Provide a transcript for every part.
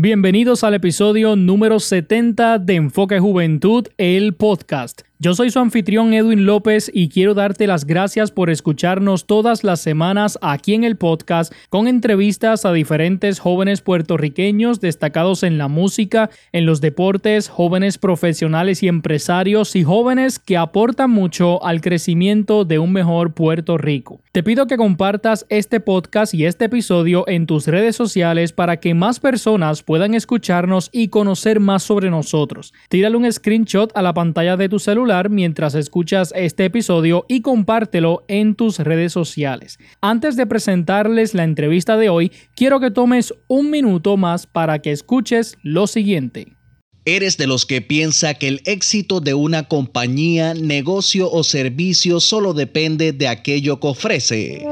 Bienvenidos al episodio número 70 de Enfoque Juventud, el podcast. Yo soy su anfitrión Edwin López y quiero darte las gracias por escucharnos todas las semanas aquí en el podcast con entrevistas a diferentes jóvenes puertorriqueños destacados en la música, en los deportes, jóvenes profesionales y empresarios y jóvenes que aportan mucho al crecimiento de un mejor Puerto Rico. Te pido que compartas este podcast y este episodio en tus redes sociales para que más personas puedan escucharnos y conocer más sobre nosotros. Tírale un screenshot a la pantalla de tu celular mientras escuchas este episodio y compártelo en tus redes sociales. Antes de presentarles la entrevista de hoy, quiero que tomes un minuto más para que escuches lo siguiente. ¿Eres de los que piensa que el éxito de una compañía, negocio o servicio solo depende de aquello que ofrece?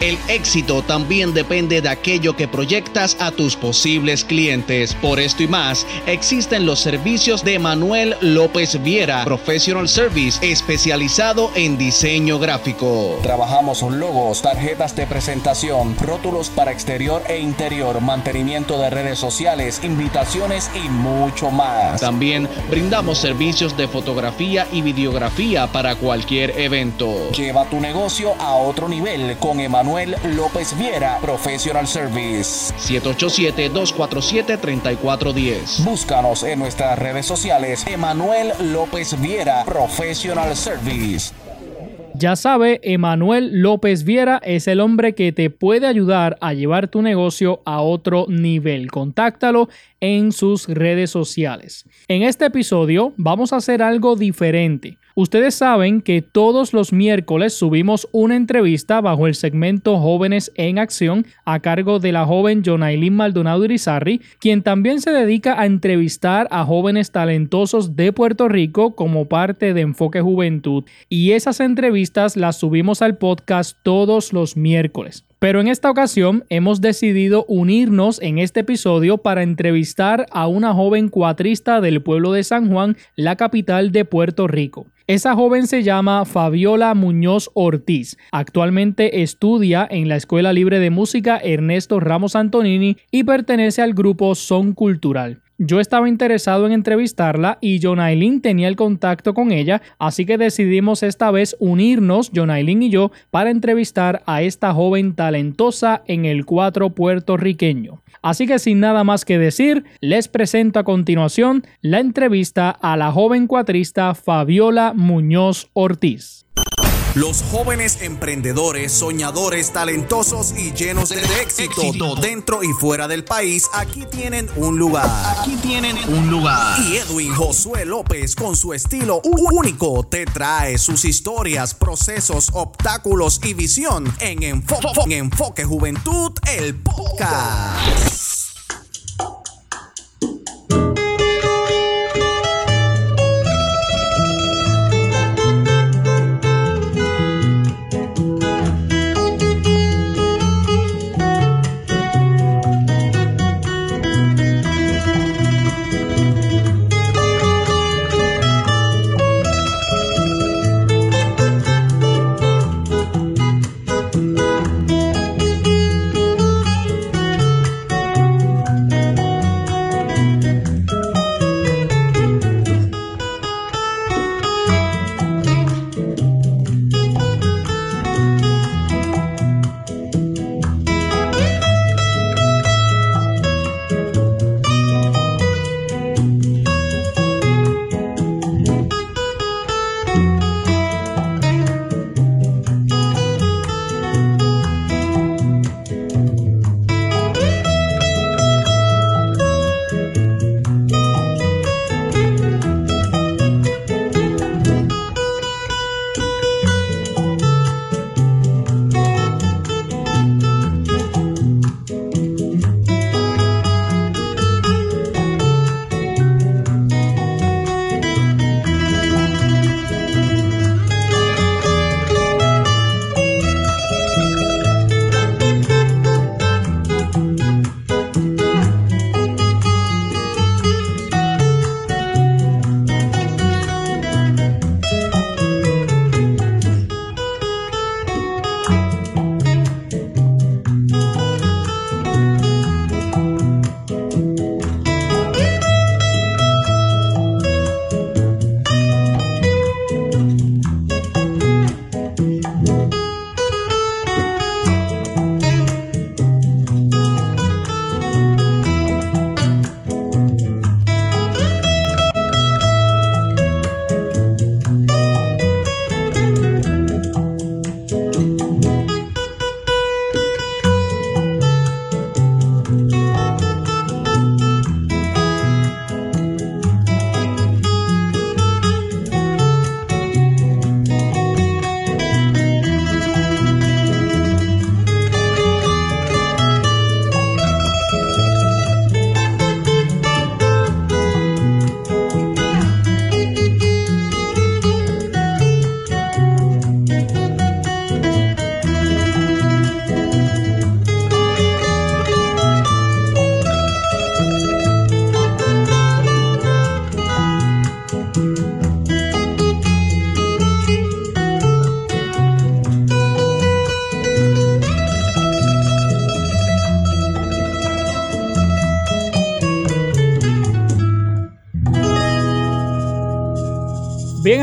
El éxito también depende de aquello que proyectas a tus posibles clientes. Por esto y más, existen los servicios de Manuel López Viera, Professional Service, especializado en diseño gráfico. Trabajamos logos, tarjetas de presentación, rótulos para exterior e interior, mantenimiento de redes sociales, invitaciones y mucho más. También brindamos servicios de fotografía y videografía para cualquier evento. Lleva tu negocio a otro nivel con Emanuel López Viera, Professional Service. 787-247-3410. Búscanos en nuestras redes sociales. Emanuel López Viera, Professional Service. Ya sabe, Emanuel López Viera es el hombre que te puede ayudar a llevar tu negocio a otro nivel. Contáctalo en sus redes sociales. En este episodio vamos a hacer algo diferente. Ustedes saben que todos los miércoles subimos una entrevista bajo el segmento Jóvenes en Acción a cargo de la joven Jonailin Maldonado Irizarri, quien también se dedica a entrevistar a jóvenes talentosos de Puerto Rico como parte de Enfoque Juventud. Y esas entrevistas las subimos al podcast todos los miércoles. Pero en esta ocasión hemos decidido unirnos en este episodio para entrevistar a una joven cuatrista del pueblo de San Juan, la capital de Puerto Rico. Esa joven se llama Fabiola Muñoz Ortiz. Actualmente estudia en la Escuela Libre de Música Ernesto Ramos Antonini y pertenece al grupo Son Cultural. Yo estaba interesado en entrevistarla y Jonailin tenía el contacto con ella, así que decidimos esta vez unirnos, Jonailin y yo, para entrevistar a esta joven talentosa en el cuatro puertorriqueño. Así que sin nada más que decir, les presento a continuación la entrevista a la joven cuatrista Fabiola Muñoz Ortiz. Los jóvenes emprendedores, soñadores, talentosos y llenos de, éxito, dentro y fuera del país, aquí tienen un lugar. Aquí tienen un lugar. Y Edwin Josué López, con su estilo único, te trae sus historias, procesos, obstáculos y visión en Enfoque, en Enfoque Juventud, el podcast.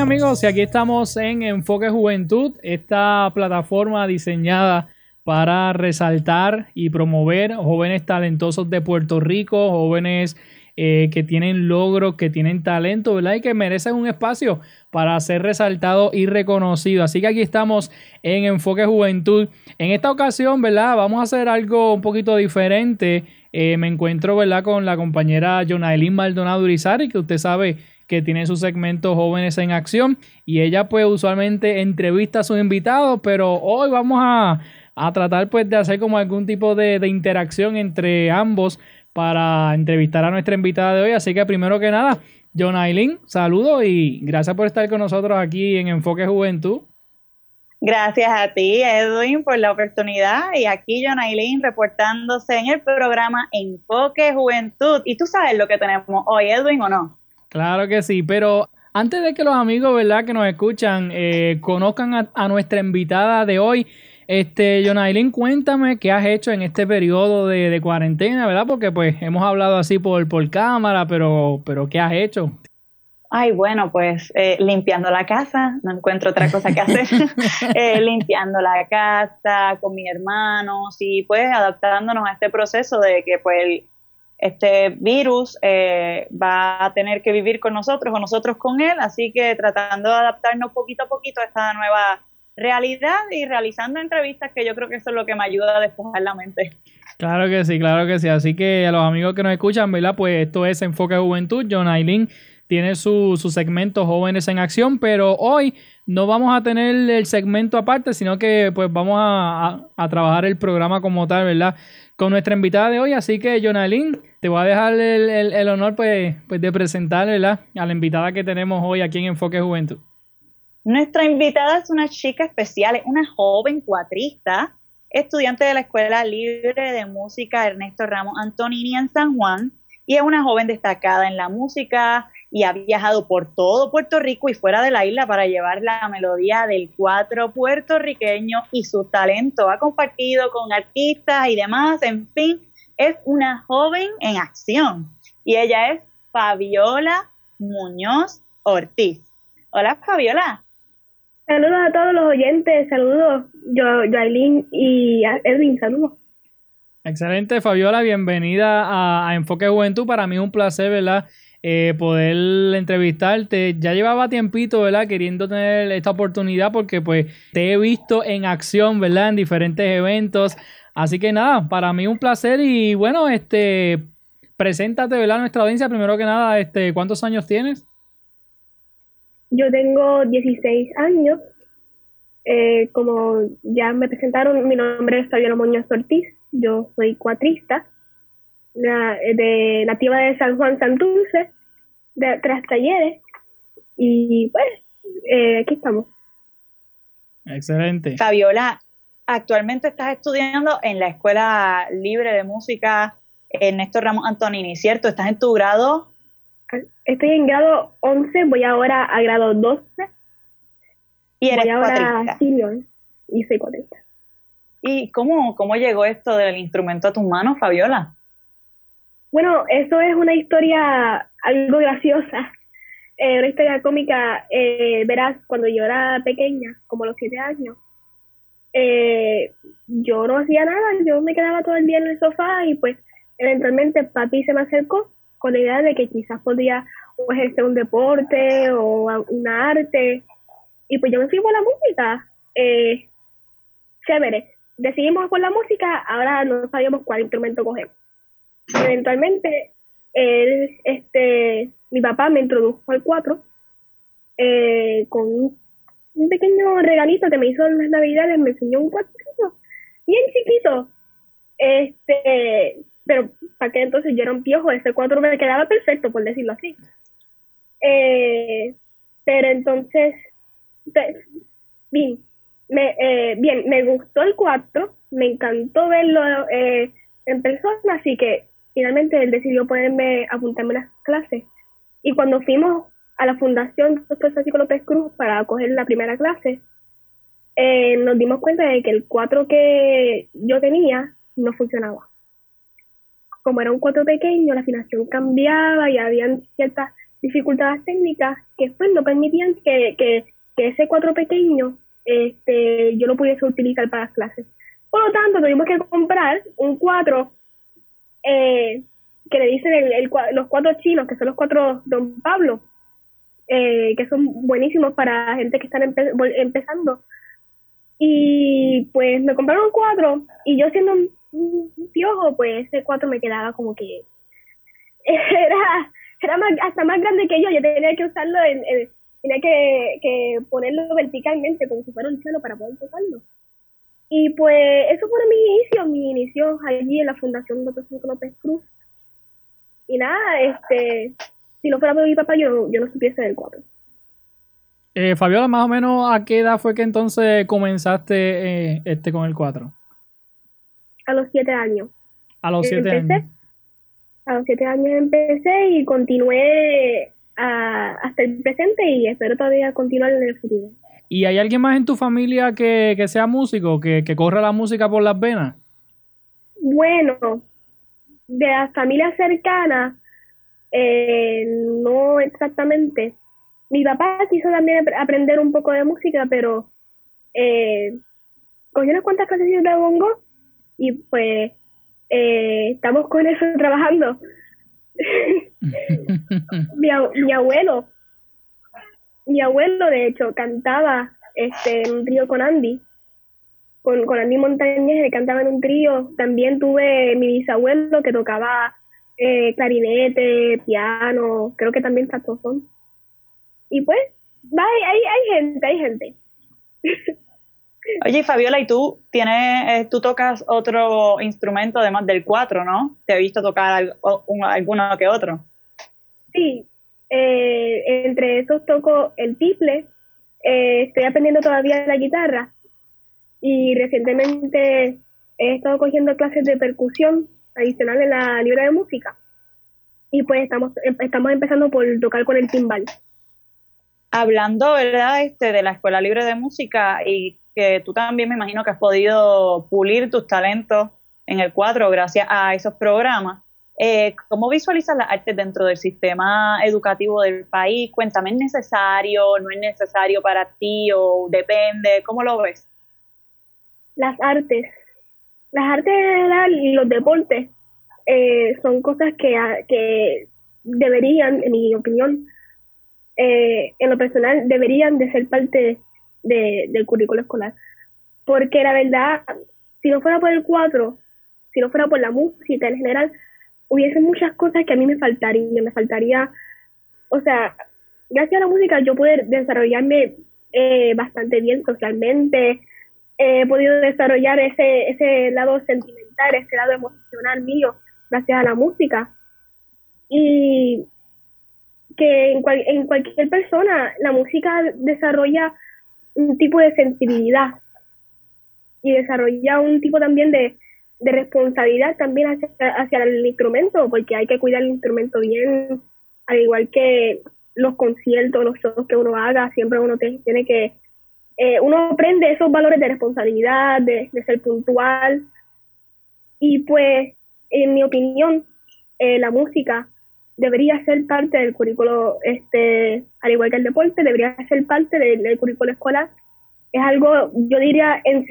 Amigos, y aquí estamos en Enfoque Juventud, esta plataforma diseñada para resaltar y promover jóvenes talentosos de Puerto Rico, jóvenes eh, que tienen logros, que tienen talento, ¿verdad? Y que merecen un espacio para ser resaltado y reconocido. Así que aquí estamos en Enfoque Juventud. En esta ocasión, ¿verdad? Vamos a hacer algo un poquito diferente. Eh, me encuentro, ¿verdad? Con la compañera Jonailin Maldonado Urizari, que usted sabe que tiene su segmento Jóvenes en Acción y ella pues usualmente entrevista a sus invitados, pero hoy vamos a, tratar pues de hacer como algún tipo de, de, interacción entre ambos para entrevistar a nuestra invitada de hoy. Así que primero que nada, John Aileen, saludos y gracias por estar con nosotros aquí en Enfoque Juventud. Gracias a ti, Edwin, por la oportunidad. Y aquí, John Aileen, reportándose en el programa Enfoque Juventud. Y tú sabes lo que tenemos hoy, Edwin, ¿o no? Claro que sí, pero antes de que los amigos, ¿verdad?, que nos escuchan, eh, conozcan a, nuestra invitada de hoy, este, Jonailin, cuéntame qué has hecho en este periodo de, cuarentena, ¿verdad? Porque pues hemos hablado así por, por cámara, pero, pero ¿qué has hecho? Ay, bueno, pues eh, limpiando la casa, no encuentro otra cosa que hacer. Eh, limpiando la casa con mis hermanos y pues adaptándonos a este proceso de que pues este virus eh, va a tener que vivir con nosotros o nosotros con él, así que tratando de adaptarnos poquito a poquito a esta nueva realidad y realizando entrevistas que yo creo que eso es lo que me ayuda a despejar la mente. Claro que sí, claro que sí. Así que a los amigos que nos escuchan, ¿verdad? Pues esto es Enfoque Juventud. John Aileen tiene su, su segmento Jóvenes en Acción, pero hoy no vamos a tener el segmento aparte, sino que pues vamos a, a trabajar el programa como tal, ¿verdad? con nuestra invitada de hoy. Así que, Jonalyn, te voy a dejar el, honor pues, pues, de presentar a la invitada que tenemos hoy aquí en Enfoque Juventud. Nuestra invitada es una chica especial, es una joven cuatrista, estudiante de la Escuela Libre de Música Ernesto Ramos Antonini en San Juan, y es una joven destacada en la música, y ha viajado por todo Puerto Rico y fuera de la isla para llevar la melodía del cuatro puertorriqueño y su talento. Ha compartido con artistas y demás, en fin, es una joven en acción. Y ella es Fabiola Muñoz Ortiz. Hola Fabiola. Saludos a todos los oyentes, saludos yo, Aileen y Edwin, saludos. Excelente, Fabiola, bienvenida a, a Enfoque Juventud. Para mí es un placer, ¿verdad? Eh, poder entrevistarte. Ya llevaba tiempito, ¿verdad? Queriendo tener esta oportunidad porque pues te he visto en acción, ¿verdad? En diferentes eventos. Así que nada, para mí un placer y bueno, este, preséntate, ¿verdad? A nuestra audiencia. Primero que nada, este, ¿cuántos años tienes? Yo tengo 16 años. Eh, como ya me presentaron, mi nombre es Fabiola Muñoz Ortiz. Yo soy cuatrista, nativa de San Juan Santurce de tres talleres y pues eh, aquí estamos. Excelente. Fabiola, actualmente estás estudiando en la Escuela Libre de Música Ernesto Ramos Antonini, ¿cierto? ¿Estás en tu grado? Estoy en grado 11, voy ahora a grado 12. Y eres voy ahora y soy cuatrista. ¿Y cómo, cómo llegó esto del instrumento a tus manos, Fabiola? Bueno, eso es una historia algo graciosa, eh, una historia cómica. Eh, verás, cuando yo era pequeña, como los siete años, eh, yo no hacía nada, yo me quedaba todo el día en el sofá y pues eventualmente papi se me acercó con la idea de que quizás podía ejercer un deporte o una arte y pues yo me fui por la música. Eh, chévere, decidimos por la música, ahora no sabíamos cuál instrumento cogemos eventualmente él, este, mi papá me introdujo al 4 eh, con un, pequeño regalito que me hizo en las navidades, me enseñó un 4 bien chiquito, este, pero para que entonces yo era un piojo, ese 4 me quedaba perfecto, por decirlo así. Eh, pero entonces, bien, me, eh, bien, me gustó el 4, me encantó verlo eh, en persona, así que finalmente él decidió ponerme, apuntarme a las clases. Y cuando fuimos a la Fundación Dr. Francisco López Cruz para coger la primera clase, eh, nos dimos cuenta de que el 4 que yo tenía no funcionaba. Como era un 4 pequeño, la afinación cambiaba y habían ciertas dificultades técnicas que pues no permitían que, ese cuatro pequeño este, yo lo pudiese utilizar para las clases. Por lo tanto, tuvimos que comprar un cuatro eh, que le dicen el, los cuatro chinos, que son los cuatro Don Pablo, eh, que son buenísimos para gente que están empezando. Y pues me compraron cuatro y yo siendo un, piojo, pues ese cuatro me quedaba como que era, era hasta más grande que yo, yo tenía que usarlo, en, tenía que, ponerlo verticalmente como si fuera un cielo para poder tocarlo. Y pues eso fue mi inicio, mi inicio allí en la Fundación Dr. López Cruz. Y nada, este, si no fuera por mi papá, yo, yo no supiese del cuatro. Eh, Fabiola, más o menos, ¿a qué edad fue que entonces comenzaste eh, este con el 4? A los 7 años. A los 7 años. A los 7 años empecé y continué hasta el presente y espero todavía continuar en el futuro. ¿Y hay alguien más en tu familia que, sea músico, que, que corra la música por las venas? Bueno, de las familias cercanas, eh, no exactamente mi papá quiso también aprender un poco de música, pero eh, cogió unas cuantas clases de bongo y pues eh, estamos con eso trabajando. mi, mi, abuelo, mi abuelo de hecho cantaba este, en un trío con Andy, con, con Andy Montañez, él cantaba en un trío. También tuve mi bisabuelo que tocaba eh, clarinete, piano, creo que también saxofón. Y pues, hay, hay, hay gente, hay gente. Oye, Fabiola, ¿y tú tienes, eh, tú tocas otro instrumento además del cuatro, ¿no? ¿Te he visto tocar alguno que otro? Sí, eh, entre esos toco el tiple, eh, estoy aprendiendo todavía la guitarra y recientemente he estado cogiendo clases de percusión adicional en la libra de música y pues estamos, estamos empezando por tocar con el timbal hablando, ¿verdad? Este, de la Escuela Libre de Música y que tú también me imagino que has podido pulir tus talentos en el cuadro gracias a esos programas. Eh, ¿Cómo visualizas las artes dentro del sistema educativo del país? Cuéntame, ¿es necesario, no es necesario para ti o depende? ¿Cómo lo ves? Las artes. Las artes y los deportes eh, son cosas que, que deberían, en mi opinión, eh, en lo personal deberían de ser parte del currículo escolar. Porque la verdad, si no fuera por el cuatro, si no fuera por la música en general, hubiese muchas cosas que a mí me faltarían. Me faltaría, o sea, gracias a la música yo pude desarrollarme eh, bastante bien socialmente, he podido desarrollar ese, ese lado sentimental, ese lado emocional mío, gracias a la música. Y que en, en cualquier persona la música desarrolla un tipo de sensibilidad y desarrolla un tipo también de, responsabilidad también hacia, hacia, el instrumento, porque hay que cuidar el instrumento bien, al igual que los conciertos, los shows que uno haga, siempre uno tiene que, eh, uno aprende esos valores de responsabilidad, de, ser puntual, y pues, en mi opinión, eh, la música debería ser parte del currículo, este, al igual que el deporte, debería ser parte del, currículo escolar. Es algo, yo diría, es,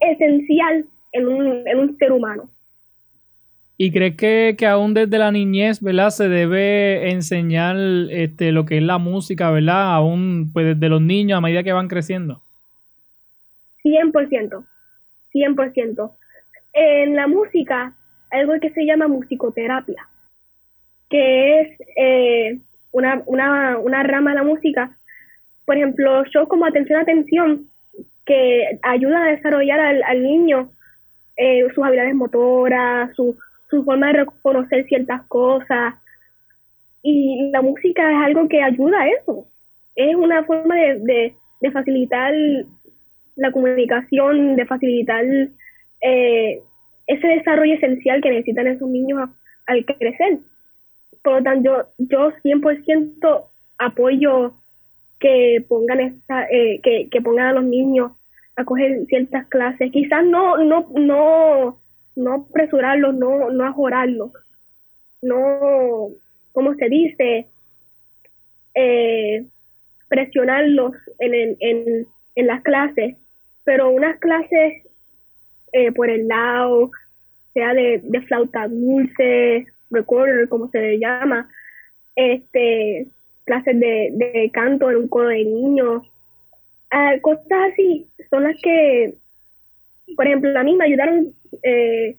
esencial en un, en un ser humano. ¿Y crees que, que, aún desde la niñez, ¿verdad? Se debe enseñar este, lo que es la música, ¿verdad? Aún pues desde los niños a medida que van creciendo. 100%, 100%. En la música, algo que se llama musicoterapia que es eh, una, una, una rama de la música. Por ejemplo, shows como Atención, Atención, que ayuda a desarrollar al, al niño eh, sus habilidades motoras, su, su forma de reconocer ciertas cosas. Y la música es algo que ayuda a eso. Es una forma de, de, facilitar la comunicación, de facilitar eh, ese desarrollo esencial que necesitan esos niños al crecer. Por lo tanto, yo, yo 100% apoyo que pongan esta, eh, que, que pongan a los niños a coger ciertas clases. Quizás no, no, no, no apresurarlos, no, no ajorarlos. No, como se dice, eh, presionarlos en, en, en, las clases, pero unas clases eh, por el lado, sea de, de flauta dulce, recorder, como se le llama, este, clases de, de canto en un coro de niños, ah, cosas así son las que, por ejemplo, a mí me ayudaron eh,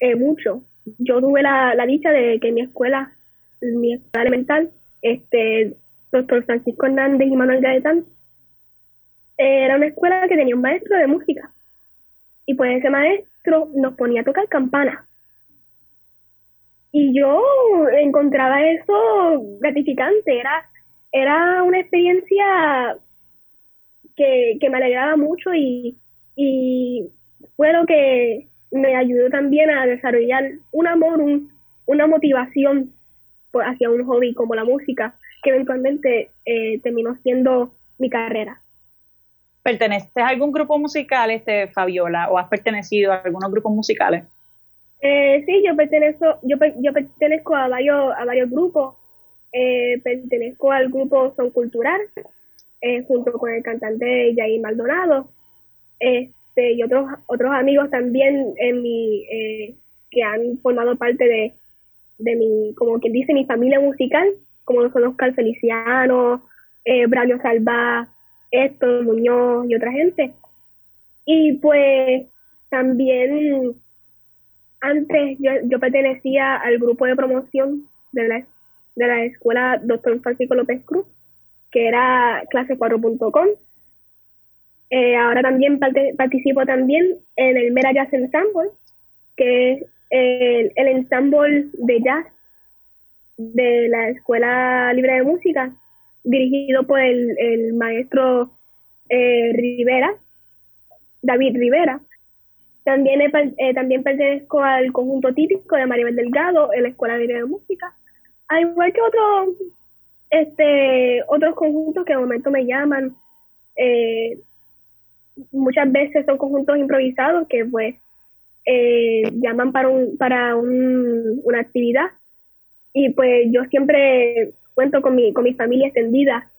eh, mucho. Yo tuve la, dicha de que mi escuela, mi escuela elemental, este, doctor Francisco Hernández y Manuel Gaetán, era una escuela que tenía un maestro de música. Y pues ese maestro nos ponía a tocar campanas. Y yo encontraba eso gratificante, era, era una experiencia que, que me alegraba mucho y, y fue lo que me ayudó también a desarrollar un amor, un, una motivación hacia un hobby como la música, que eventualmente eh, terminó siendo mi carrera. ¿Perteneces a algún grupo musical, este Fabiola, o has pertenecido a algunos grupos musicales? Eh, sí, yo pertenezco, yo, yo pertenezco a varios, a varios grupos. Eh, pertenezco al grupo Son Cultural, eh, junto con el cantante Jair Maldonado. Este, y otros, otros amigos también en mi, que han formado parte de, mi, como quien dice, mi familia musical, como son Oscar Feliciano, eh, Braulio Salva, Héctor Muñoz y otra gente. Y pues también antes yo, yo pertenecía al grupo de promoción de la, de la escuela Dr. Francisco López Cruz, que era clase4.com. Eh, ahora también participo también en el Mera Jazz Ensemble, que es el, el ensemble de jazz de la Escuela Libre de Música, dirigido por el, el maestro eh, Rivera, David Rivera. También, eh, también pertenezco al conjunto típico de Maribel Delgado en la Escuela Libre de Música, al igual que otros este, otros conjuntos que de momento me llaman. Eh, muchas veces son conjuntos improvisados que pues eh, llaman para, un, para un, una actividad y pues yo siempre cuento con mi, con mi familia extendida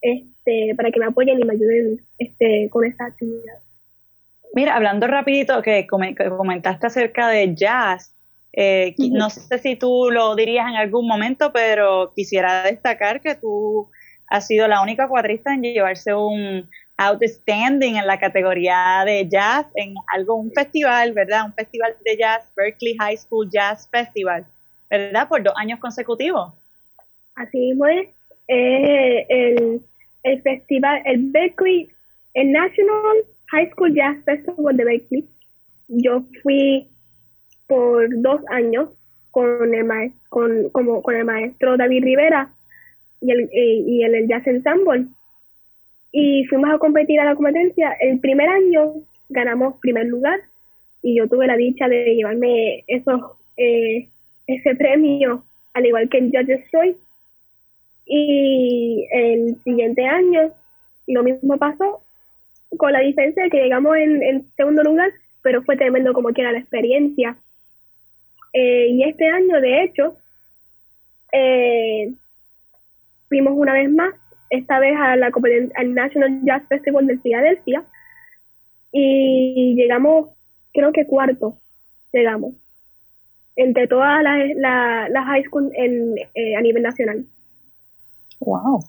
este, para que me apoyen y me ayuden este, con esa actividad. Mira, hablando rapidito que comentaste acerca de jazz, eh, no sé si tú lo dirías en algún momento, pero quisiera destacar que tú has sido la única cuadrista en llevarse un outstanding en la categoría de jazz en algo, un festival, ¿verdad? Un festival de jazz, Berkeley High School Jazz Festival, ¿verdad? Por dos años consecutivos. Así mismo es. el, el festival, el Berkeley, el National High School Jazz Festival de Berkeley. Yo fui por dos años con el, maestro, con, el maestro David Rivera y el, y el Jazz Ensemble y fuimos a competir a la competencia. El primer año ganamos primer lugar y yo tuve la dicha de llevarme esos, eh, ese premio, al igual que en Judges Choice. Y el siguiente año lo mismo pasó, con la diferencia de que llegamos en, segundo lugar, pero fue tremendo como quiera la experiencia. Eh, y este año, de hecho, eh, fuimos una vez más esta vez a la al National Jazz Festival de Filadelfia y llegamos, creo que cuarto, llegamos, entre todas las la, high school en, eh, a nivel nacional. Wow.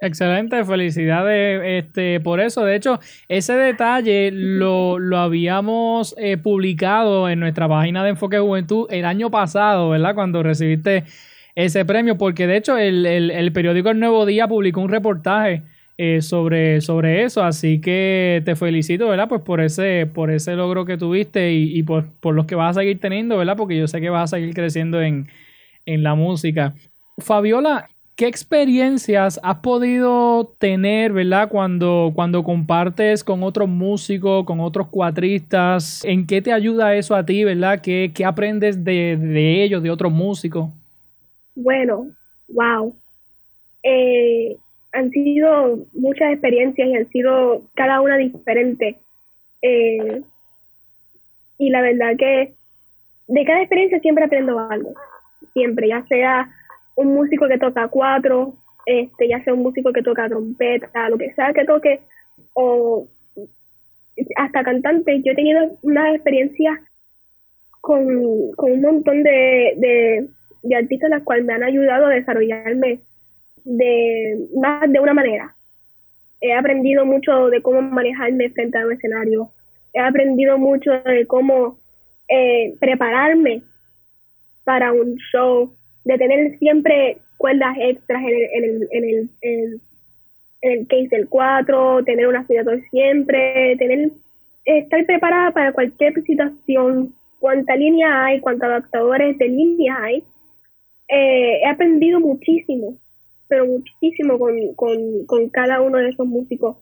Excelente, felicidades este, por eso. De hecho, ese detalle lo, lo habíamos eh, publicado en nuestra página de Enfoque Juventud el año pasado, ¿verdad? Cuando recibiste ese premio, porque de hecho el, periódico El Nuevo Día publicó un reportaje eh, sobre, sobre eso, así que te felicito, ¿verdad? Pues por ese, por ese logro que tuviste y, por, los que vas a seguir teniendo, ¿verdad? Porque yo sé que vas a seguir creciendo en, la música. Fabiola, ¿qué experiencias has podido tener, ¿verdad? Cuando, cuando compartes con otros músicos, con otros cuatristas, ¿en qué te ayuda eso a ti, ¿verdad? ¿Qué, qué aprendes de, de ellos, de otros músicos? Bueno, wow. Eh, han sido muchas experiencias y han sido cada una diferente. Eh, y la verdad que de cada experiencia siempre aprendo algo. Siempre, ya sea un músico que toca cuatro, este, ya sea un músico que toca trompeta, lo que sea que toque, o hasta cantante. Yo he tenido una experiencia con, un montón de, de, de artistas las cuales me han ayudado a desarrollarme de más de una manera. He aprendido mucho de cómo manejarme frente a un escenario. He aprendido mucho de cómo eh, prepararme para un show, de tener siempre cuerdas extras en el, en el, en el, en el, case del 4, tener un aspirador siempre, tener estar preparada para cualquier situación, cuánta línea hay, cuántos adaptadores de línea hay. Eh, he aprendido muchísimo, pero muchísimo con, con, con cada uno de esos músicos.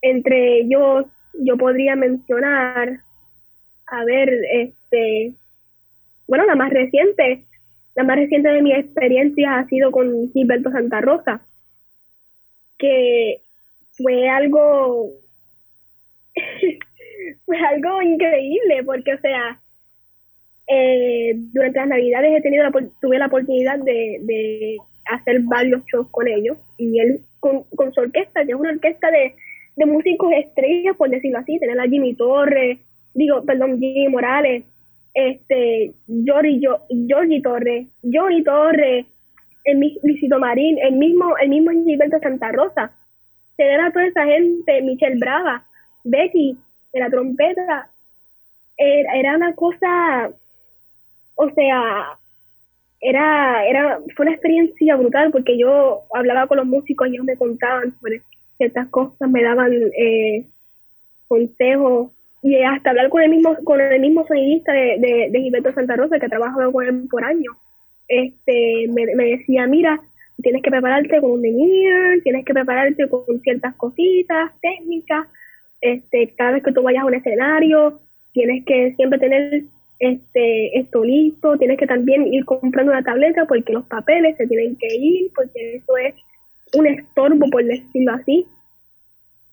Entre ellos, yo podría mencionar, a ver, este, bueno, la más reciente, la más reciente de mi experiencia ha sido con Gilberto Santa Rosa, que fue algo, fue algo increíble, porque, o sea, eh, durante las navidades he tenido la, tuve la oportunidad de, hacer varios shows con ellos, y él con, su orquesta, que es una orquesta de, de músicos estrellas, por decirlo así, tener a Jimmy Torres, digo, perdón, Jimmy Morales, este, Jordi, Jordi Torres, Johnny Torres, el Luisito Marín, el mismo, el mismo Gilberto Santa Rosa. Tener a toda esa gente, Michelle Brava, Becky, de la trompeta, era, una cosa, o sea, era, era, fue una experiencia brutal porque yo hablaba con los músicos y ellos me contaban ciertas cosas, me daban eh, consejos y hasta hablar con el mismo con el mismo sonidista de, de, Gilberto Santa Rosa que ha trabajado con él por años este me, decía mira tienes que prepararte con un veneer tienes que prepararte con ciertas cositas técnicas este cada vez que tú vayas a un escenario tienes que siempre tener este esto listo tienes que también ir comprando una tableta porque los papeles se tienen que ir porque eso es un estorbo por decirlo así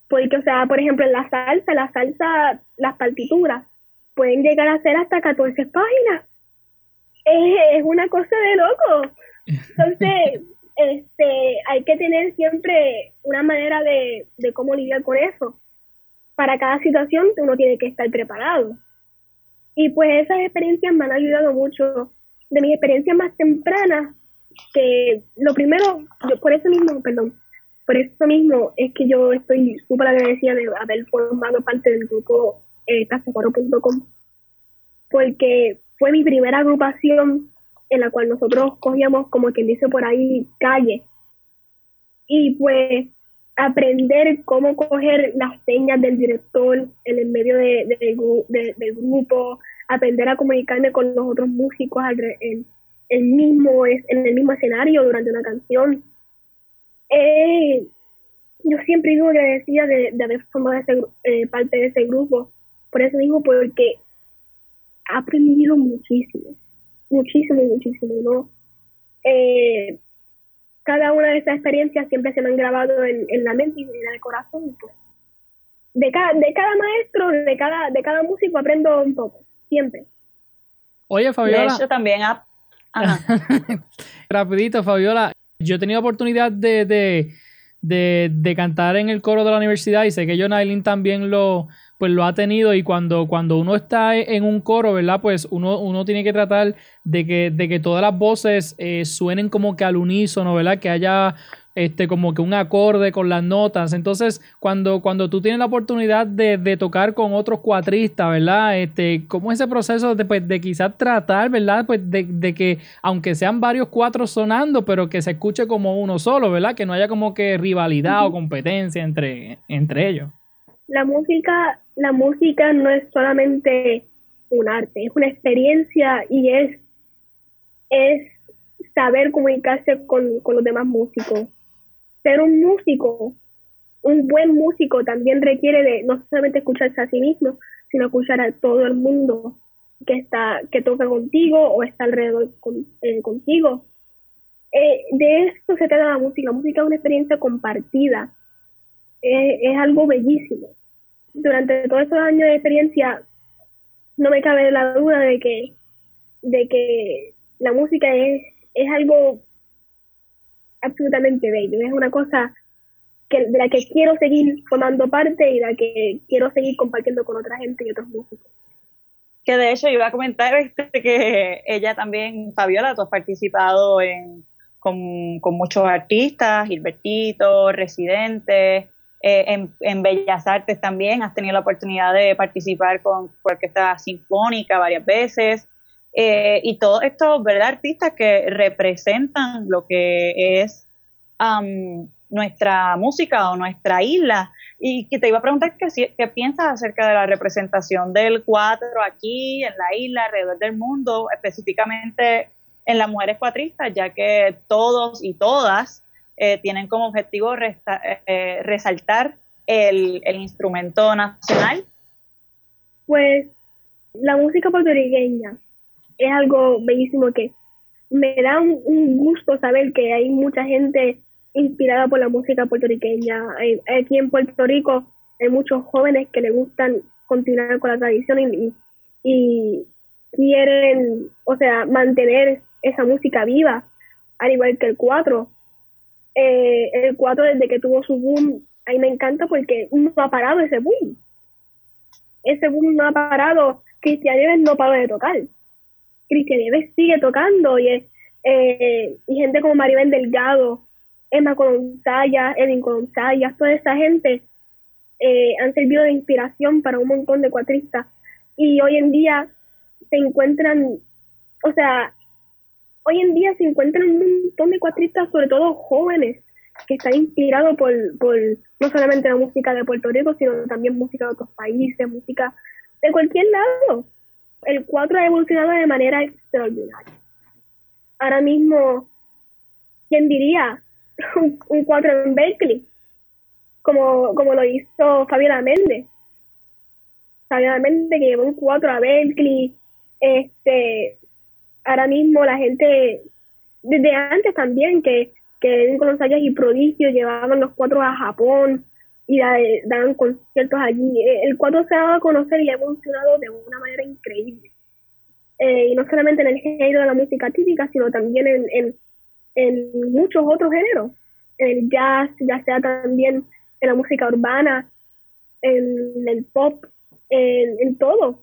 porque, o sea, por ejemplo, en la salsa, la salsa, las partituras pueden llegar a ser hasta 14 páginas. Es, una cosa de loco. Entonces, este, hay que tener siempre una manera de, de cómo lidiar con eso. Para cada situación uno tiene que estar preparado. Y pues esas experiencias me han ayudado mucho. De mis experiencias más tempranas, que lo primero, yo por eso mismo, perdón, por eso mismo es que yo estoy súper agradecida de haber formado parte del grupo eh, porque fue mi primera agrupación en la cual nosotros cogíamos, como quien dice por ahí, calle. Y pues aprender cómo coger las señas del director en el medio del grupo, aprender a comunicarme con los otros músicos el mismo, en el mismo escenario durante una canción eh, yo siempre digo agradecida de, de haber formado eh, parte de ese grupo. Por eso digo, porque he aprendido muchísimo, muchísimo, muchísimo, ¿no? Eh, cada una de esas experiencias siempre se me han grabado en, la mente y en el corazón. Pues. De, cada, de cada maestro, de cada, de cada músico aprendo un poco, siempre. Oye, Fabiola. De también Rapidito, Fabiola. Yo he tenido oportunidad de, de, de, cantar en el coro de la universidad y sé que John Aileen también lo, pues lo ha tenido y cuando, cuando uno está en un coro, ¿verdad? Pues uno, uno tiene que tratar de que, de que todas las voces eh, suenen como que al unísono, ¿verdad? Que haya este, como que un acorde con las notas. Entonces, cuando, cuando tú tienes la oportunidad de, de tocar con otros cuatristas, ¿verdad? Este, ¿Cómo ese proceso de, pues, de quizás tratar, ¿verdad? Pues de, de, que, aunque sean varios cuatro sonando, pero que se escuche como uno solo, ¿verdad? Que no haya como que rivalidad o competencia entre, entre ellos. La música, la música no es solamente un arte, es una experiencia y es, es saber comunicarse con, con los demás músicos ser un músico, un buen músico también requiere de no solamente escucharse a sí mismo, sino escuchar a todo el mundo que está que toca contigo o está alrededor eh, contigo. Eh, de eso se trata la música. La música es una experiencia compartida. es algo bellísimo. Durante todos esos años de experiencia, no me cabe la duda de que, de que la música es, es algo absolutamente bello. Es una cosa que, de la que quiero seguir formando parte y de la que quiero seguir compartiendo con otra gente y otros músicos. Que de hecho iba a comentar este, que ella también, Fabiola, tú has participado en, con, con muchos artistas, Gilbertito, Residentes, eh, en, en, Bellas Artes también has tenido la oportunidad de participar con, Orquesta Sinfónica varias veces. Eh, y todos estos ¿verdad? artistas que representan lo que es nuestra música o nuestra isla. Y que te iba a preguntar qué, piensas acerca de la representación del cuatro aquí, en la isla, alrededor del mundo, específicamente en las mujeres cuatristas, ya que todos y todas eh, tienen como objetivo eh, resaltar el, instrumento nacional? Pues la música puertorriqueña es algo bellísimo que me da un, gusto saber que hay mucha gente inspirada por la música puertorriqueña. aquí en Puerto Rico hay muchos jóvenes que le gustan continuar con la tradición y, y quieren, o sea, mantener esa música viva, al igual que el cuatro. Eh, el 4 desde que tuvo su boom, a mí me encanta porque no ha parado ese boom. Ese boom no ha parado, Cristian Nieves no paró de tocar. Cristian Nieves sigue tocando y, eh, y gente como Maribel Delgado, Emma Colonsaya, Edwin Colonsaya, toda esa gente eh, han servido de inspiración para un montón de cuatristas y hoy en día se encuentran, o sea, hoy en día se encuentran un montón de cuatristas, sobre todo jóvenes, que están inspirados por, por no solamente la música de Puerto Rico, sino también música de otros países, música de cualquier lado. El cuatro ha evolucionado de manera extraordinaria. Ahora mismo, ¿quién diría? un cuatro en Berkeley, como, como lo hizo Fabiola Méndez. Fabiola Méndez que llevó un cuatro a Berkeley, este, ahora mismo la gente, desde antes también, que, que años y prodigios llevaban los cuatro a Japón y daban conciertos allí. Eh, el cuatro se ha dado a conocer y ha evolucionado de una manera increíble. Eh, y no solamente en el género de la música típica, sino también en, en, en muchos otros géneros. En el jazz, ya sea también en la música urbana, en el pop, en, en todo.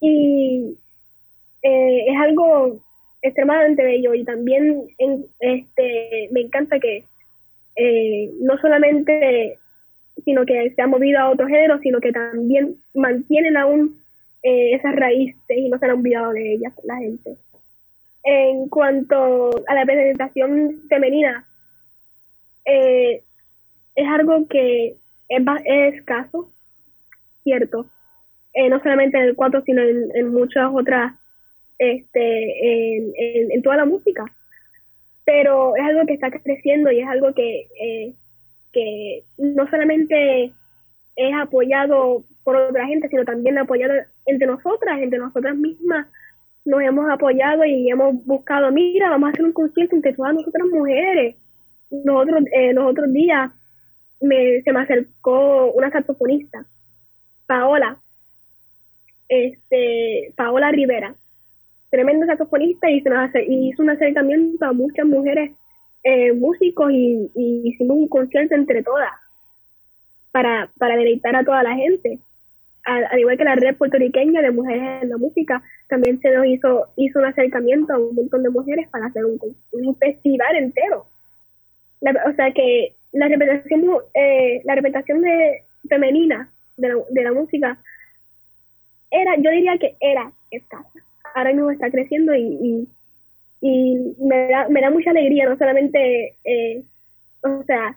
Y eh, es algo extremadamente bello y también este, me encanta que eh, no solamente sino que se ha movido a otro género, sino que también mantienen aún eh, esas raíces y no se han olvidado de ellas la gente. En cuanto a la presentación femenina, es algo que es, es escaso, cierto, no solamente en el 4, sino en, en muchas otras este, en, en, toda la música. Pero es algo que está creciendo y es algo que, eh, que no solamente es apoyado por otra gente, sino también apoyado entre nosotras, entre nosotras mismas. Nos hemos apoyado y hemos buscado, mira, vamos a hacer un concierto entre todas nosotras mujeres. Nosotros, eh, los otros días me, se me acercó una saxofonista, Paola, este, Paola Rivera, tremendo saxofonista y, se nos hace, y hizo un acercamiento a muchas mujeres eh, músicos y, hicimos un concierto entre todas para, para deleitar a toda la gente. Al, igual que la red puertorriqueña de mujeres en la música, también se nos hizo, hizo un acercamiento a un montón de mujeres para hacer un, un festival entero. o sea que la representación, eh, la representación de, femenina de la, de la música era, yo diría que era escasa ahora mismo está creciendo y, y, me, da, me da mucha alegría, no solamente, eh, o sea,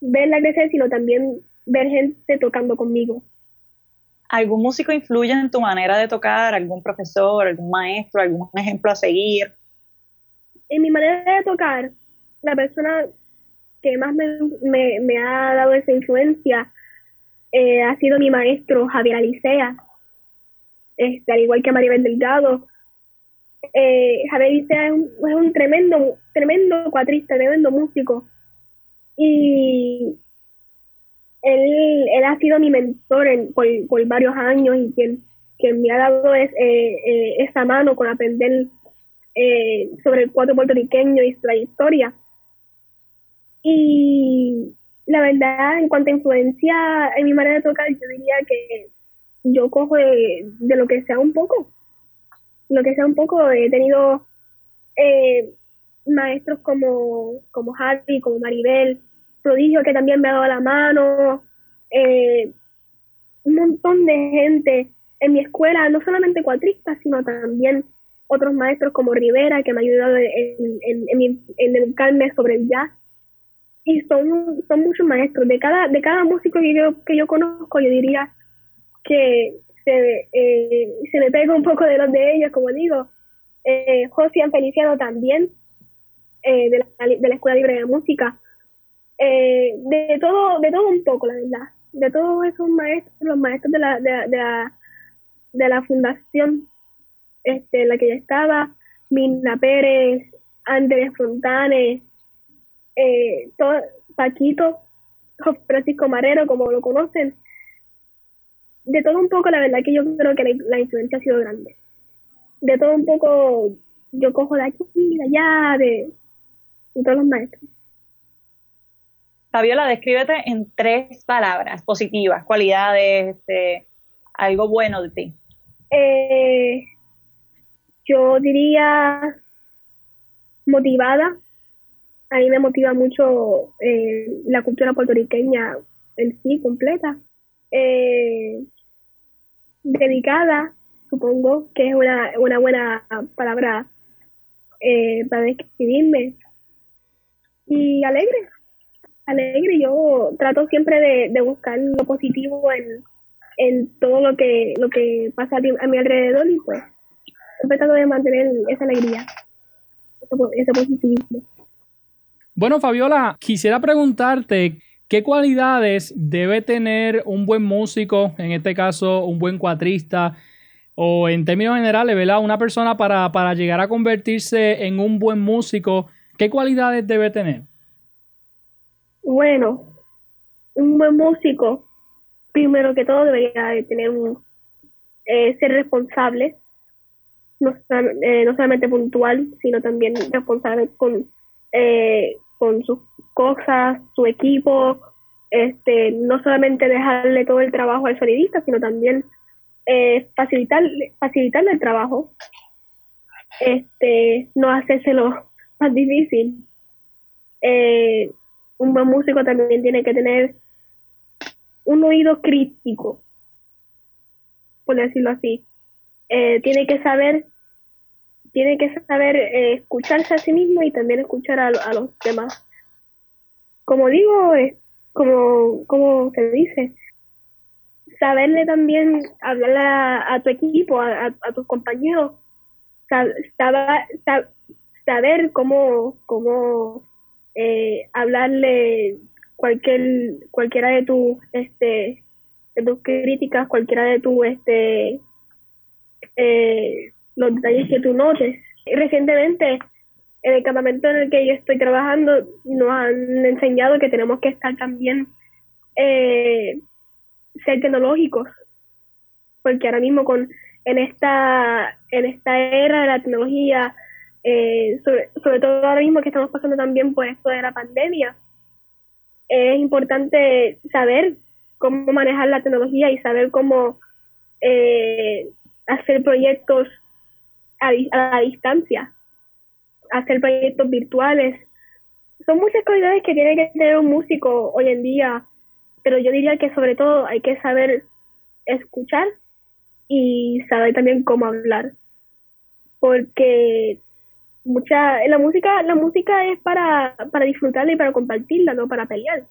verla crecer, sino también ver gente tocando conmigo. ¿Algún músico influye en tu manera de tocar? ¿Algún profesor, algún maestro, algún ejemplo a seguir? En mi manera de tocar, la persona que más me, me, ha dado esa influencia eh, ha sido mi maestro Javier Alicea, este, al igual que Maribel Delgado, eh, Javier Isea es un, tremendo, tremendo cuatrista, tremendo músico. Y él, él ha sido mi mentor por, varios años y quien, quien me ha dado es, eh, eh, esa mano con aprender eh, sobre el cuatro puertorriqueño y su trayectoria. Y la verdad, en cuanto a influencia en mi manera de tocar, yo diría que yo cojo de, lo que sea un poco. Lo que sea un poco, he tenido eh, maestros como, como como Maribel, Prodigio, que también me ha dado la mano, eh, un montón de gente en mi escuela, no solamente cuatristas, sino también otros maestros como Rivera, que me ha ayudado en, en, en, educarme sobre el jazz. Y son, son muchos maestros. De cada, de cada músico que yo, que yo conozco, yo diría que se, eh, se me pega un poco de los de ellos, como digo. Eh, Josian Feliciano también, eh, de, la, de la Escuela Libre de Música. Eh, de todo de todo un poco, la verdad. De todos esos maestros, los maestros de la, de, de la, de la fundación este, la que ya estaba, Minna Pérez, Andrés Fontanes, eh, Paquito, Francisco Marero, como lo conocen. De todo un poco, la verdad que yo creo que la, influencia ha sido grande. De todo un poco, yo cojo de aquí, de allá, de, todos los maestros. Fabiola, descríbete en tres palabras positivas, cualidades, este, algo bueno de ti. Eh, yo diría motivada. A mí me motiva mucho eh, la cultura puertorriqueña en sí, completa. Eh, dedicada, supongo que es una, una buena palabra eh, para describirme. Y alegre, alegre. Yo trato siempre de, buscar lo positivo en, en todo lo que, lo que pasa a mi alrededor y pues tratando de mantener esa alegría, ese positivismo. Bueno, Fabiola, quisiera preguntarte qué cualidades debe tener un buen músico, en este caso un buen cuatrista, o en términos generales, ¿verdad? Una persona para, para llegar a convertirse en un buen músico, ¿qué cualidades debe tener? Bueno, un buen músico, primero que todo, debería tener un, eh, ser responsable no, eh, no solamente puntual, sino también responsable con, eh, con sus cosas, su equipo, este, no solamente dejarle todo el trabajo al sonidista, sino también eh, facilitarle, el trabajo, este, no hacérselo más difícil. Eh, un buen músico también tiene que tener un oído crítico, por decirlo así. Eh, tiene que saber tiene que saber eh, escucharse a sí mismo y también escuchar a, los demás. Como digo, es como, como se dice, saberle también hablar a, tu equipo, a, tus compañeros, saber cómo, cómo eh, hablarle cualquier cualquiera de tus este de tus críticas, cualquiera de tus este eh, los detalles que tú notes. Recientemente, en el campamento en el que yo estoy trabajando, nos han enseñado que tenemos que estar también eh, ser tecnológicos, porque ahora mismo con en esta en esta era de la tecnología, eh, sobre, todo ahora mismo que estamos pasando también por esto de la pandemia, es importante saber cómo manejar la tecnología y saber cómo eh, hacer proyectos a, distancia, hacer proyectos virtuales. Son muchas cualidades que tiene que tener un músico hoy en día, pero yo diría que sobre todo hay que saber escuchar y saber también cómo hablar. Porque mucha la música la música es para, para disfrutarla y para compartirla, no para pelear.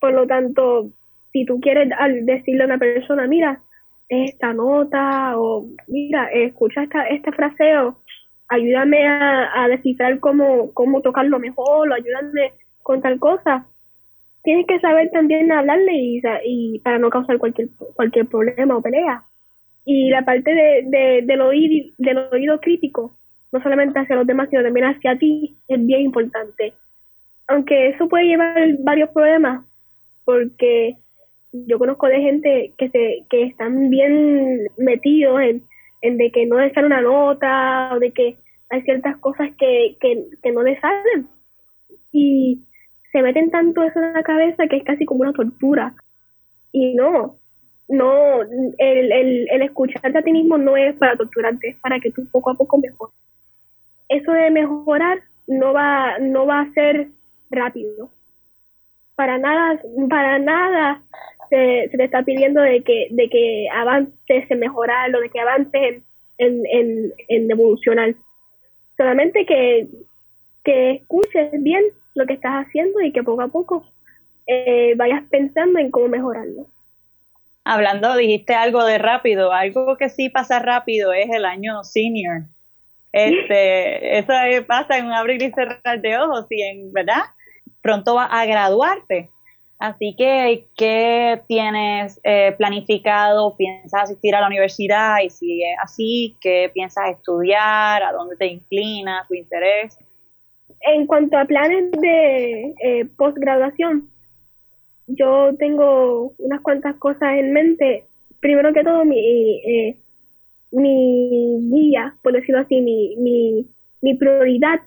Por lo tanto, si tú quieres decirle a una persona, mira, esta nota o mira, escucha esta, este fraseo, ayúdame a, descifrar cómo, cómo tocarlo mejor o ayúdame con tal cosa. Tienes que saber también hablarle y, y para no causar cualquier, cualquier problema o pelea. Y la parte de, del, oído, del oído crítico, no solamente hacia los demás, sino también hacia ti, es bien importante. Aunque eso puede llevar varios problemas, porque yo conozco de gente que se que están bien metidos en, de que no dejan una nota o de que hay ciertas cosas que, que, no les salen y se meten tanto eso en la cabeza que es casi como una tortura. Y no, no, el, el, el escucharte a ti mismo no es para torturarte, es para que tú poco a poco mejores. Eso de mejorar no va, no va a ser rápido. Para nada, para nada se, se te está pidiendo de que, de que avances en mejorar o de que avances en, en, en, evolucionar. Solamente que, que escuches bien lo que estás haciendo y que poco a poco eh, vayas pensando en cómo mejorarlo. Hablando, dijiste algo de rápido, algo que sí pasa rápido es el año senior. Este, eso pasa en un abrir y cerrar de ojos y en, ¿verdad? Pronto va a graduarte. Así que, ¿qué tienes eh, planificado? ¿Piensas asistir a la universidad? Y si es así, ¿qué piensas estudiar? ¿A dónde te inclinas? ¿Tu interés? En cuanto a planes de eh, postgraduación, yo tengo unas cuantas cosas en mente. Primero que todo, mi, eh, mi guía, por decirlo así, mi, mi, mi prioridad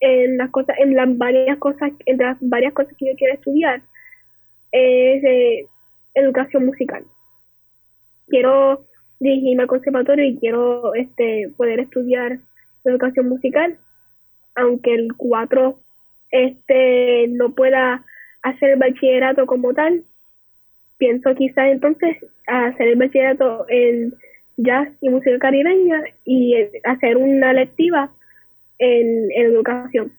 en las cosas, en las varias cosas, entre las varias cosas que yo quiero estudiar, es educación musical. Quiero dirigirme al conservatorio y quiero este poder estudiar educación musical, aunque el 4 este no pueda hacer el bachillerato como tal, pienso quizás entonces hacer el bachillerato en jazz y música caribeña y hacer una lectiva en, educación.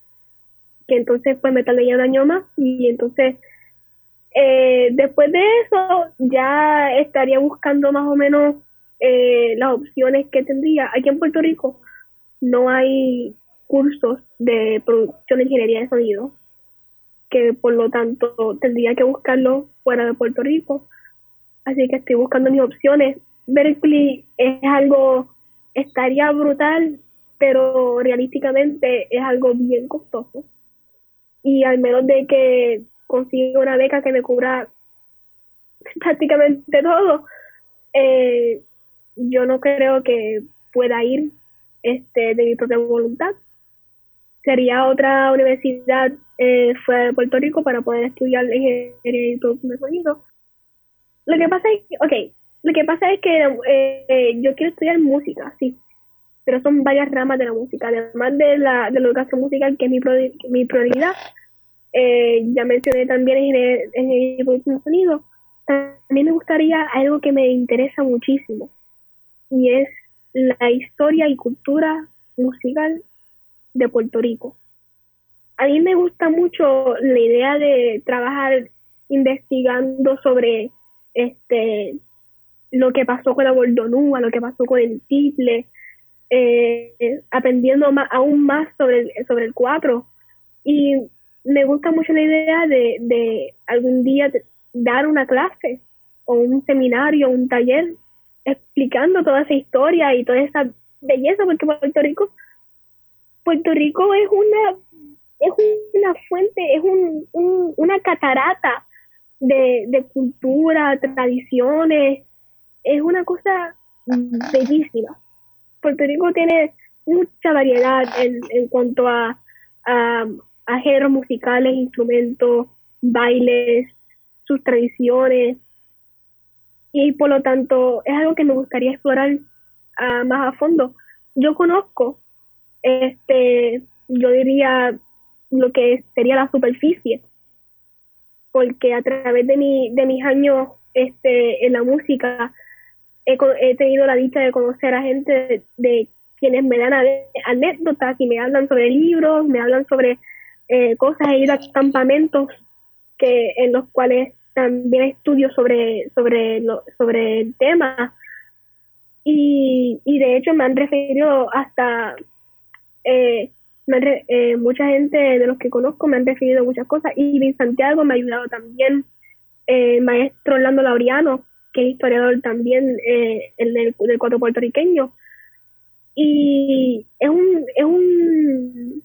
Que entonces pues me tardaría un año más y entonces eh, después de eso ya estaría buscando más o menos eh, las opciones que tendría. Aquí en Puerto Rico no hay cursos de producción de ingeniería de sonido, que por lo tanto tendría que buscarlo fuera de Puerto Rico. Así que estoy buscando mis opciones. Berkeley es algo, estaría brutal pero realísticamente es algo bien costoso. Y al menos de que consiga una beca que me cubra prácticamente todo, eh, yo no creo que pueda ir este, de mi propia voluntad. Sería otra universidad eh, fuera de Puerto Rico para poder estudiar ingeniería y producción de sonido. Lo que pasa es que, ok, lo que pasa es que eh, yo quiero estudiar música, sí, pero son varias ramas de la música, además de la, de educación musical, que es mi, mi prioridad. Eh, ya mencioné también en el sonido. También me gustaría algo que me interesa muchísimo, y es la historia y cultura musical de Puerto Rico. A mí me gusta mucho la idea de trabajar investigando sobre este lo que pasó con la Bordonúa, lo que pasó con el Tiple, eh, aprendiendo aún más sobre el, sobre el 4. Y me gusta mucho la idea de, de algún día dar una clase o un seminario, un taller explicando toda esa historia y toda esa belleza, porque Puerto Rico, Puerto Rico es una, es una fuente, es un, una catarata de cultura, tradiciones, es una cosa bellísima. Puerto Rico tiene mucha variedad en, en cuanto a, géneros musicales, instrumentos, bailes, sus tradiciones. Y por lo tanto es algo que me gustaría explorar ah, más a fondo. Yo conozco, este, yo diría lo que sería la superficie, porque a través de, mi, de mis años este, en la música he, tenido la dicha de conocer a gente de, quienes me dan anécdotas y me hablan sobre libros, me hablan sobre eh, cosas, he ido a campamentos que, en los cuales también estudio sobre, sobre, sobre el tema. Y, y de hecho me han referido hasta, eh, eh, mucha gente de los que conozco me han referido muchas cosas. Y en Santiago me ha ayudado también el maestro Orlando Laureano, que es historiador también eh, el del, cuatro puertorriqueño. Y es un, es un,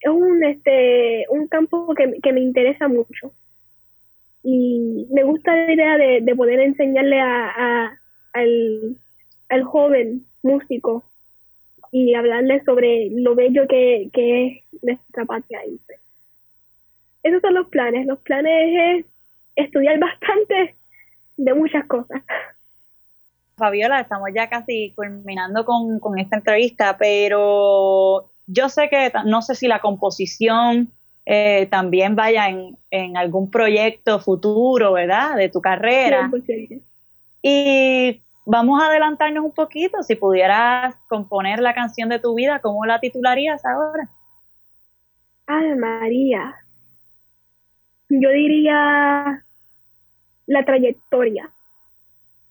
es un, este, un campo que, que me interesa mucho. Y me gusta la idea de, de poder enseñarle a, al, al joven músico y hablarle sobre lo bello que, que es nuestra patria. esos son los planes. Los planes es estudiar bastante de muchas cosas. Fabiola, estamos ya casi culminando con, con esta entrevista, pero yo sé que no sé si la composición eh, también vaya en, en, algún proyecto futuro, ¿verdad? De tu carrera. Y vamos a adelantarnos un poquito, si pudieras componer la canción de tu vida, ¿cómo la titularías ahora? Ay, María. Yo diría la trayectoria.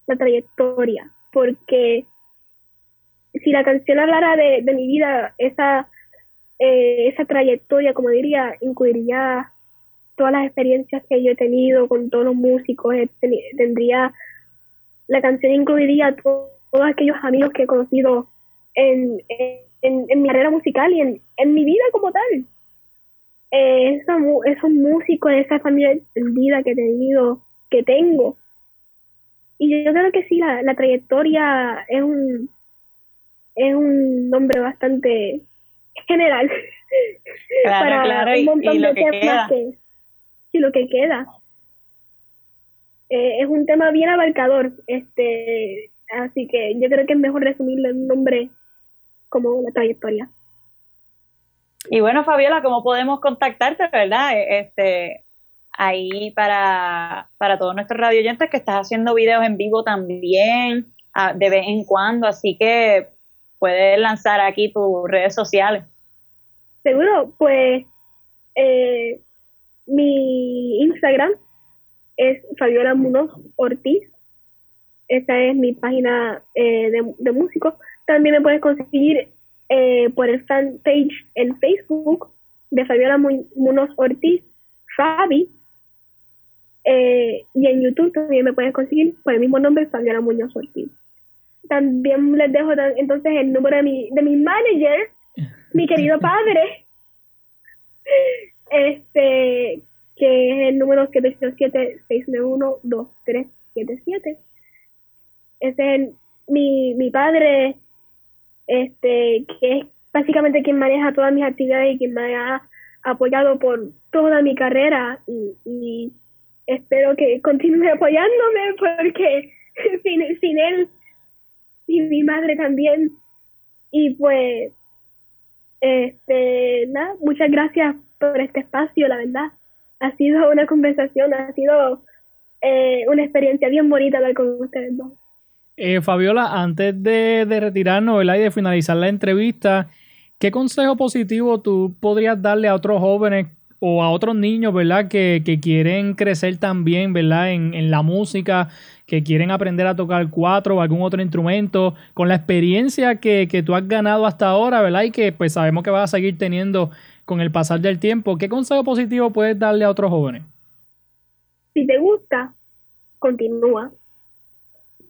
La trayectoria. Porque si la canción hablara de, mi vida, esa eh, esa trayectoria, como diría, incluiría todas las experiencias que yo he tenido con todos los músicos, tendría, la canción incluiría todos aquellos amigos que he conocido en, en, mi carrera musical y en, en mi vida como tal. Eh, esos músicos, esa familia extendida que he tenido, que tengo. Y yo creo que sí, la, la trayectoria es un, es un nombre bastante general. Para un montón de temas que sí lo que queda. Eh, es un tema bien abarcador este así que yo creo que es mejor resumirlo en un nombre como una trayectoria. Y bueno Fabiola cómo podemos contactarte verdad e, este ahí para para todos nuestros radioyentes que estás haciendo videos en vivo también de vez en cuando así que puedes lanzar aquí tus redes sociales. Seguro, pues eh, mi Instagram es Fabiola Munoz Ortiz. Esa es mi página eh, de, de músicos. También me puedes conseguir eh, por el fanpage en Facebook de Fabiola Munoz Ortiz, Fabi. Y en YouTube también me puedes conseguir por el mismo nombre, Fabiola Munoz Ortiz también les dejo entonces el número de mi, de mi manager, mi querido padre, este, que es el número 787-691-2377. Ese es mi, mi padre, este, que es básicamente quien maneja todas mis actividades y quien me ha apoyado por toda mi carrera y, y espero que continúe apoyándome porque sin, él y mi madre también. Y pues, este, nada, muchas gracias por este espacio, la verdad. Ha sido una conversación, ha sido eh, una experiencia bien bonita hablar con ustedes dos. Eh, Fabiola, antes de, de retirarnos y de finalizar la entrevista, ¿qué consejo positivo tú podrías darle a otros jóvenes o a otros niños, ¿verdad? Que, que quieren crecer también, ¿verdad? En, en, la música, que quieren aprender a tocar cuatro o algún otro instrumento, con la experiencia que, que tú has ganado hasta ahora, ¿verdad? Y que pues sabemos que vas a seguir teniendo con el pasar del tiempo. ¿Qué consejo positivo puedes darle a otros jóvenes? Si te gusta, continúa.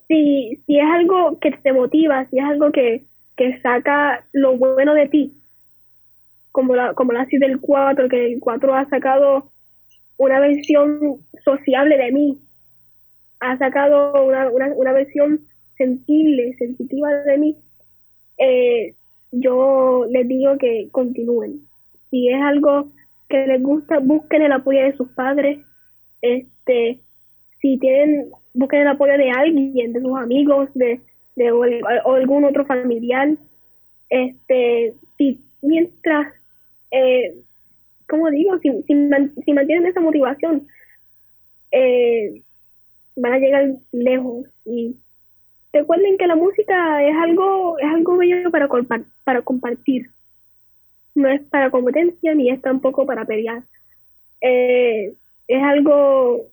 Si, si es algo que te motiva, si es algo que, que saca lo bueno de ti, como la, como la sido del 4, que el 4 ha sacado una versión sociable de mí, ha sacado una, una, una versión sensible, sensitiva de mí, eh, yo les digo que continúen. Si es algo que les gusta, busquen el apoyo de sus padres. Este, si tienen, busquen el apoyo de alguien, de sus amigos, de, de o, algún otro familiar. Este, si mientras eh, como digo, si, si, mantienen esa motivación, eh, van a llegar lejos. Y recuerden que la música es algo, es algo bello para, para compartir. No es para competencia ni es tampoco para pelear. Eh, es algo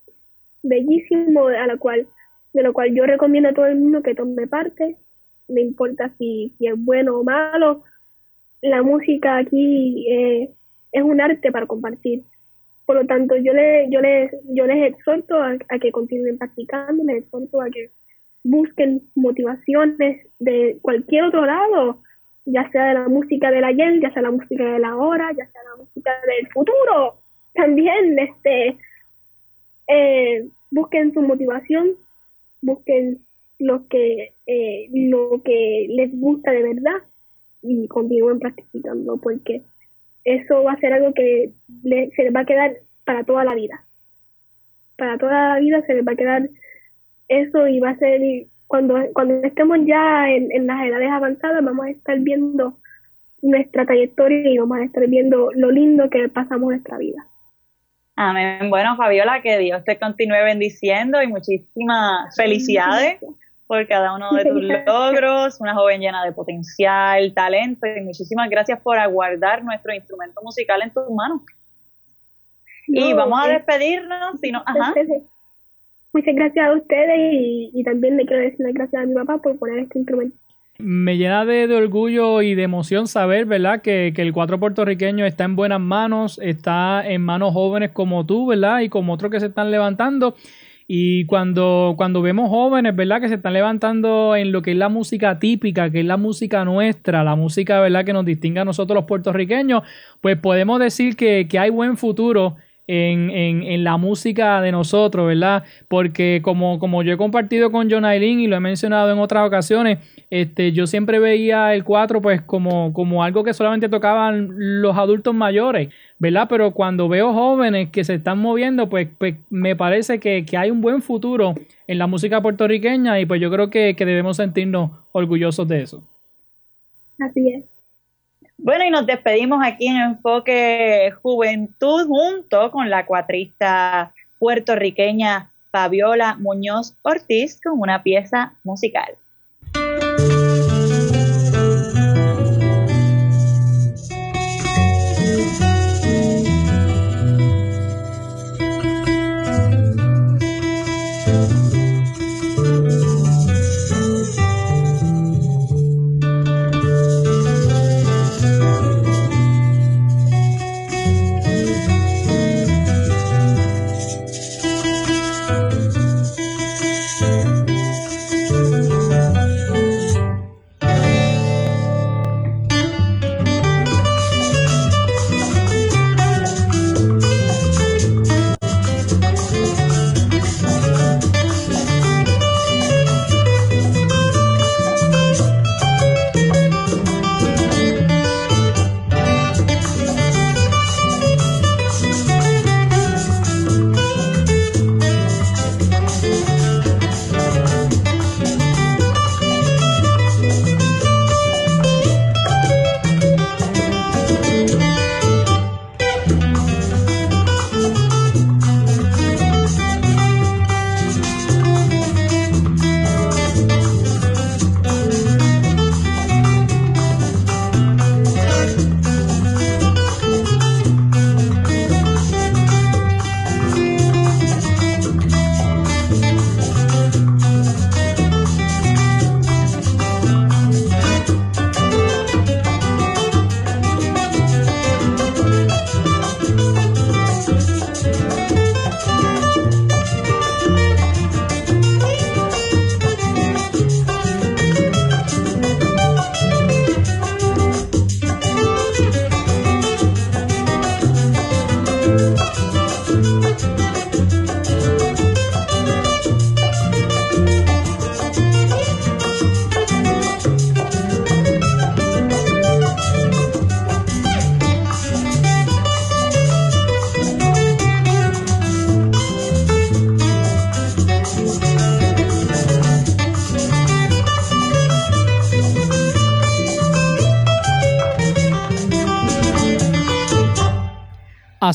bellísimo a la cual, de lo cual yo recomiendo a todo el mundo que tome parte. No importa si, si es bueno o malo, la música aquí eh, es un arte para compartir. Por lo tanto, yo, yo, les, yo les exhorto a, que continúen practicando, les exhorto a que busquen motivaciones de cualquier otro lado, ya sea de la música del ayer, ya sea la música de la hora, ya sea la música del futuro. También este, eh, busquen su motivación, busquen lo que, eh, lo que les gusta de verdad y continúen practicando porque eso va a ser algo que se les va a quedar para toda la vida. Para toda la vida se les va a quedar eso y va a ser cuando, cuando estemos ya en, en las edades avanzadas vamos a estar viendo nuestra trayectoria y vamos a estar viendo lo lindo que pasamos nuestra vida. Amén. Bueno, Fabiola, que Dios te continúe bendiciendo y muchísimas felicidades por cada uno de tus logros, una joven llena de potencial, talento y muchísimas gracias por aguardar nuestro instrumento musical en tus manos. y vamos a despedirnos. Si no, ajá. Muchas gracias a ustedes y, también le quiero decir gracias a mi papá por poner este instrumento. Me llena de, orgullo y de emoción saber, ¿verdad? Que, que, el cuatro puertorriqueño está en buenas manos, está en manos jóvenes como tú, ¿verdad? Y como otros que se están levantando. Y cuando, cuando vemos jóvenes, ¿verdad? Que se están levantando en lo que es la música típica, que es la música nuestra, la música, ¿verdad? Que nos distingue a nosotros los puertorriqueños, pues podemos decir que, que hay buen futuro en, en, en, la música de nosotros, ¿verdad? Porque como, como yo he compartido con John Aileen y lo he mencionado en otras ocasiones, este, yo siempre veía el 4 pues como, como algo que solamente tocaban los adultos mayores, ¿verdad? Pero cuando veo jóvenes que se están moviendo, pues, pues me parece que, que, hay un buen futuro en la música puertorriqueña y pues yo creo que, que debemos sentirnos orgullosos de eso. Así es. Bueno, y nos despedimos aquí en Enfoque Juventud junto con la cuatrista puertorriqueña Fabiola Muñoz Ortiz con una pieza musical.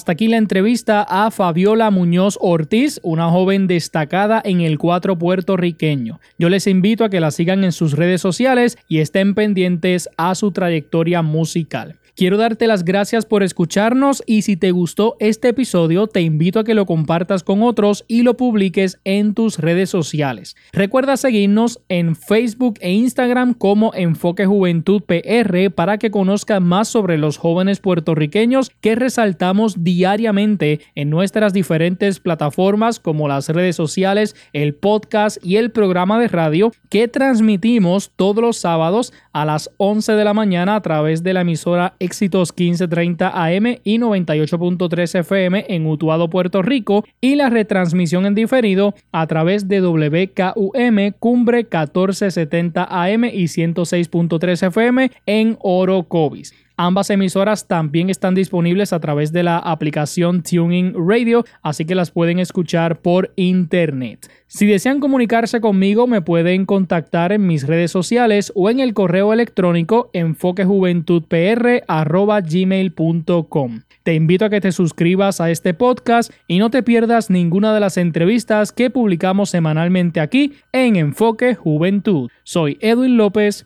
Hasta aquí la entrevista a Fabiola Muñoz Ortiz, una joven destacada en el cuatro puertorriqueño. Yo les invito a que la sigan en sus redes sociales y estén pendientes a su trayectoria musical. Quiero darte las gracias por escucharnos y si te gustó este episodio te invito a que lo compartas con otros y lo publiques en tus redes sociales. Recuerda seguirnos en Facebook e Instagram como Enfoque Juventud PR para que conozcas más sobre los jóvenes puertorriqueños que resaltamos diariamente en nuestras diferentes plataformas como las redes sociales, el podcast y el programa de radio que transmitimos todos los sábados a las 11 de la mañana a través de la emisora Éxitos 1530 AM y 98.3 FM en Utuado, Puerto Rico y la retransmisión en diferido a través de WKUM Cumbre 1470 AM y 106.3 FM en Orocovis. Ambas emisoras también están disponibles a través de la aplicación Tuning Radio, así que las pueden escuchar por internet. Si desean comunicarse conmigo, me pueden contactar en mis redes sociales o en el correo electrónico enfoquejuventudpr.gmail.com. Te invito a que te suscribas a este podcast y no te pierdas ninguna de las entrevistas que publicamos semanalmente aquí en Enfoque Juventud. Soy Edwin López